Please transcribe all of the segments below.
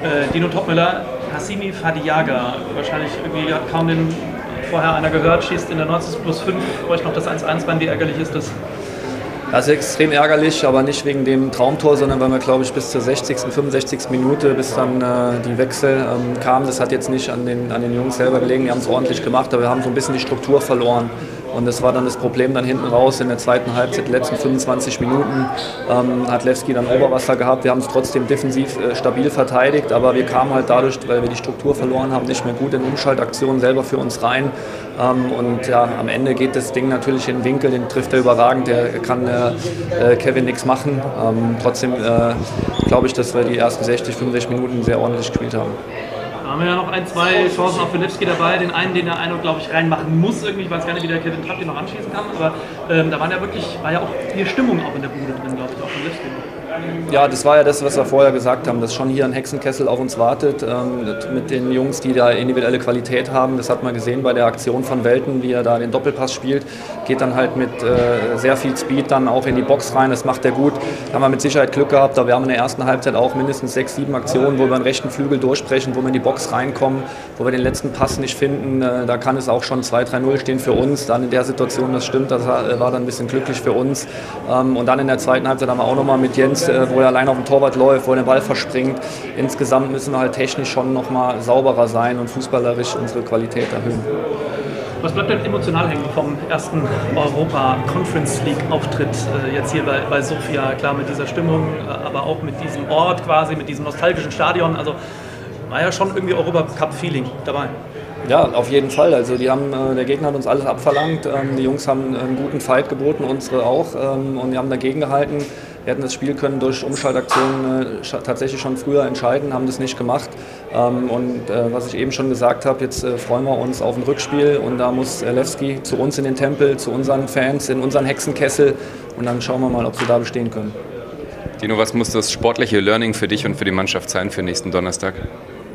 Äh, Dino Topmüller, Hassimi Fadiaga, wahrscheinlich irgendwie hat kaum den vorher einer gehört, schießt in der 90 plus 5 euch noch das 1-1 rein. Wie ärgerlich ist das? Das ist extrem ärgerlich, aber nicht wegen dem Traumtor, sondern weil wir, glaube ich, bis zur 60., 65. Minute, bis dann äh, die Wechsel ähm, kamen. Das hat jetzt nicht an den, an den Jungs selber gelegen, die haben es ordentlich gemacht, aber wir haben so ein bisschen die Struktur verloren. Und das war dann das Problem dann hinten raus in der zweiten Halbzeit, die letzten 25 Minuten ähm, hat Lewski dann Oberwasser gehabt. Wir haben es trotzdem defensiv äh, stabil verteidigt, aber wir kamen halt dadurch, weil wir die Struktur verloren haben, nicht mehr gut in Umschaltaktionen selber für uns rein. Ähm, und ja, am Ende geht das Ding natürlich in den Winkel, den trifft er überragend, der kann äh, Kevin nichts machen. Ähm, trotzdem äh, glaube ich, dass wir die ersten 60, 65 Minuten sehr ordentlich gespielt haben. Da haben wir ja noch ein, zwei Chancen auf Filipski dabei. Den einen, den der eine, glaube ich, reinmachen muss irgendwie. Ich weiß gar nicht, wie der Kevin Trapp den noch anschließen kann. Aber ähm, da waren ja wirklich, war ja auch die Stimmung auch in der Bude drin, glaube ich, auch von Lipski. Ja, das war ja das, was wir vorher gesagt haben, dass schon hier ein Hexenkessel auf uns wartet ähm, mit den Jungs, die da individuelle Qualität haben. Das hat man gesehen bei der Aktion von Welten, wie er da den Doppelpass spielt. Geht dann halt mit äh, sehr viel Speed dann auch in die Box rein. Das macht er gut. Da haben wir mit Sicherheit Glück gehabt. Da wir haben in der ersten Halbzeit auch mindestens sechs, sieben Aktionen, wo wir den rechten Flügel durchbrechen, wo wir in die Box reinkommen, wo wir den letzten Pass nicht finden. Äh, da kann es auch schon 2-3-0 stehen für uns. Dann in der Situation, das stimmt, das war dann ein bisschen glücklich für uns. Ähm, und dann in der zweiten Halbzeit haben wir auch nochmal mit Jens äh, wo er allein auf dem Torwart läuft, wo er den Ball verspringt. Insgesamt müssen wir halt technisch schon noch mal sauberer sein und fußballerisch unsere Qualität erhöhen. Was bleibt denn emotional hängen vom ersten Europa-Conference League-Auftritt äh, jetzt hier bei, bei Sofia? Klar mit dieser Stimmung, äh, aber auch mit diesem Ort quasi, mit diesem nostalgischen Stadion. Also war ja schon irgendwie Europacup-Feeling dabei. Ja, auf jeden Fall. Also die haben, äh, der Gegner hat uns alles abverlangt. Ähm, die Jungs haben einen guten Fight geboten, unsere auch. Ähm, und die haben dagegen gehalten. Wir hätten das Spiel können durch Umschaltaktionen äh, tatsächlich schon früher entscheiden, haben das nicht gemacht. Ähm, und äh, was ich eben schon gesagt habe, jetzt freuen wir uns auf ein Rückspiel und da muss Lewski zu uns in den Tempel, zu unseren Fans, in unseren Hexenkessel und dann schauen wir mal, ob sie da bestehen können. Dino, was muss das sportliche Learning für dich und für die Mannschaft sein für nächsten Donnerstag?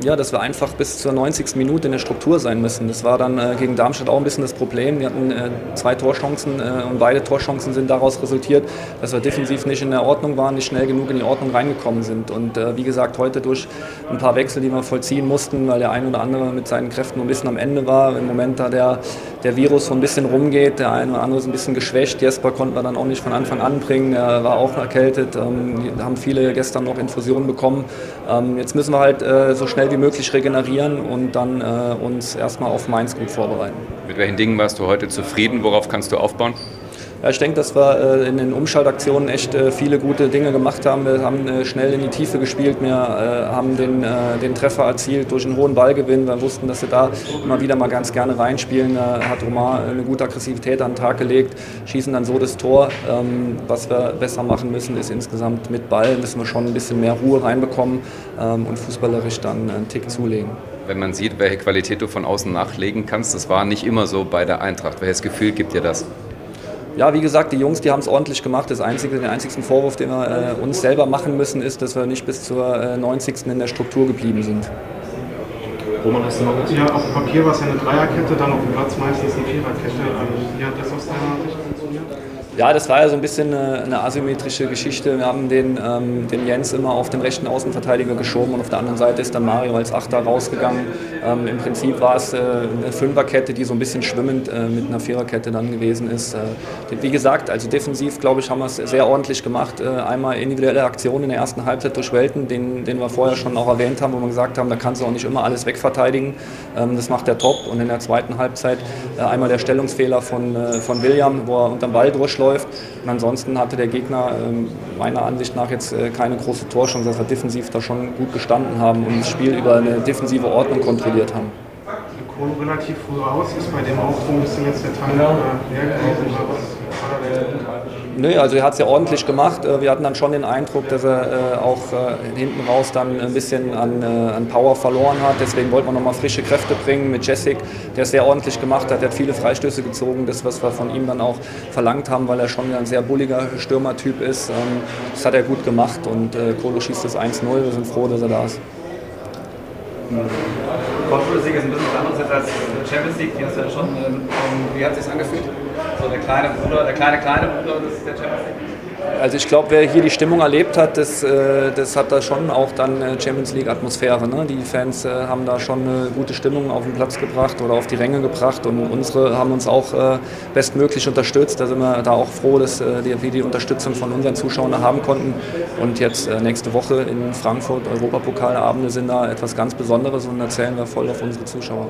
Ja, dass wir einfach bis zur 90. Minute in der Struktur sein müssen. Das war dann äh, gegen Darmstadt auch ein bisschen das Problem. Wir hatten äh, zwei Torchancen äh, und beide Torchancen sind daraus resultiert, dass wir defensiv nicht in der Ordnung waren, nicht schnell genug in die Ordnung reingekommen sind. Und äh, wie gesagt, heute durch ein paar Wechsel, die wir vollziehen mussten, weil der ein oder andere mit seinen Kräften ein bisschen am Ende war. Im Moment, da der, der Virus so ein bisschen rumgeht, der eine oder andere ist ein bisschen geschwächt. Jesper konnten wir dann auch nicht von Anfang an bringen, der war auch erkältet. Ähm, haben viele gestern noch Infusionen bekommen. Ähm, jetzt müssen wir halt äh, so schnell wie möglich regenerieren und dann äh, uns erstmal auf Mainz gut vorbereiten. Mit welchen Dingen warst du heute zufrieden? Worauf kannst du aufbauen? Ja, ich denke, dass wir äh, in den Umschaltaktionen echt äh, viele gute Dinge gemacht haben. Wir haben äh, schnell in die Tiefe gespielt, wir haben den, den Treffer erzielt durch einen hohen Ballgewinn. Wir wussten, dass wir da immer wieder mal ganz gerne reinspielen. Da hat Romar eine gute Aggressivität an den Tag gelegt, schießen dann so das Tor. Ähm, was wir besser machen müssen, ist insgesamt mit Ball müssen wir schon ein bisschen mehr Ruhe reinbekommen ähm, und fußballerisch dann einen Tick zulegen wenn man sieht, welche Qualität du von außen nachlegen kannst. Das war nicht immer so bei der Eintracht. Welches Gefühl gibt dir das? Ja, wie gesagt, die Jungs, die haben es ordentlich gemacht. Das einzige, den einzigen Vorwurf, den wir äh, uns selber machen müssen, ist, dass wir nicht bis zur äh, 90. in der Struktur geblieben sind. Roman, hast du noch Ja, auf dem Papier war es ja eine Dreierkette, dann auf dem Platz meistens eine Viererkette. Ähm, wie hat das aus deiner Sicht ja, das war ja so ein bisschen eine, eine asymmetrische Geschichte. Wir haben den, ähm, den Jens immer auf den rechten Außenverteidiger geschoben und auf der anderen Seite ist dann Mario als Achter rausgegangen. Ähm, Im Prinzip war es äh, eine Fünferkette, die so ein bisschen schwimmend äh, mit einer Viererkette dann gewesen ist. Äh, wie gesagt, also defensiv, glaube ich, haben wir es sehr ordentlich gemacht. Äh, einmal individuelle Aktionen in der ersten Halbzeit durch Welten, den, den wir vorher schon auch erwähnt haben, wo wir gesagt haben, da kannst du auch nicht immer alles wegverteidigen. Ähm, das macht der top. Und in der zweiten Halbzeit äh, einmal der Stellungsfehler von, äh, von William, wo er unter dem Ball durchläuft läuft. Und ansonsten hatte der Gegner ähm, meiner Ansicht nach jetzt äh, keine große Torchance, dass wir defensiv da schon gut gestanden haben und das Spiel über eine defensive Ordnung kontrolliert haben. Kohl relativ früh raus, ist bei dem auch so ein bisschen jetzt der Teil leer gewesen oder was? Nö, also er hat es ja ordentlich gemacht. Äh, wir hatten dann schon den Eindruck, dass er äh, auch äh, hinten raus dann ein bisschen an, an Power verloren hat. Deswegen wollten wir nochmal frische Kräfte bringen mit Jessic, der es sehr ordentlich gemacht hat. Der hat viele Freistöße gezogen, das, was wir von ihm dann auch verlangt haben, weil er schon ein sehr bulliger Stürmertyp ist. Ähm, das hat er gut gemacht und Kolo schießt das 1-0. Wir sind froh, dass er da ist. Conference League ist ein bisschen was anderes als Champions League, die hast du ja schon. Ähm, wie hat es sich angefühlt? So der kleine Bruder, der kleine kleine Bruder des der Champions League? Also ich glaube, wer hier die Stimmung erlebt hat, das, äh, das hat da schon auch dann äh, Champions League Atmosphäre. Ne? Die Fans äh, haben da schon eine gute Stimmung auf den Platz gebracht oder auf die Ränge gebracht und unsere haben uns auch bestmöglich unterstützt. Da sind wir da auch froh, dass wir die Unterstützung von unseren Zuschauern haben konnten. Und jetzt nächste Woche in Frankfurt Europapokalabende sind da etwas ganz Besonderes und da zählen wir voll auf unsere Zuschauer.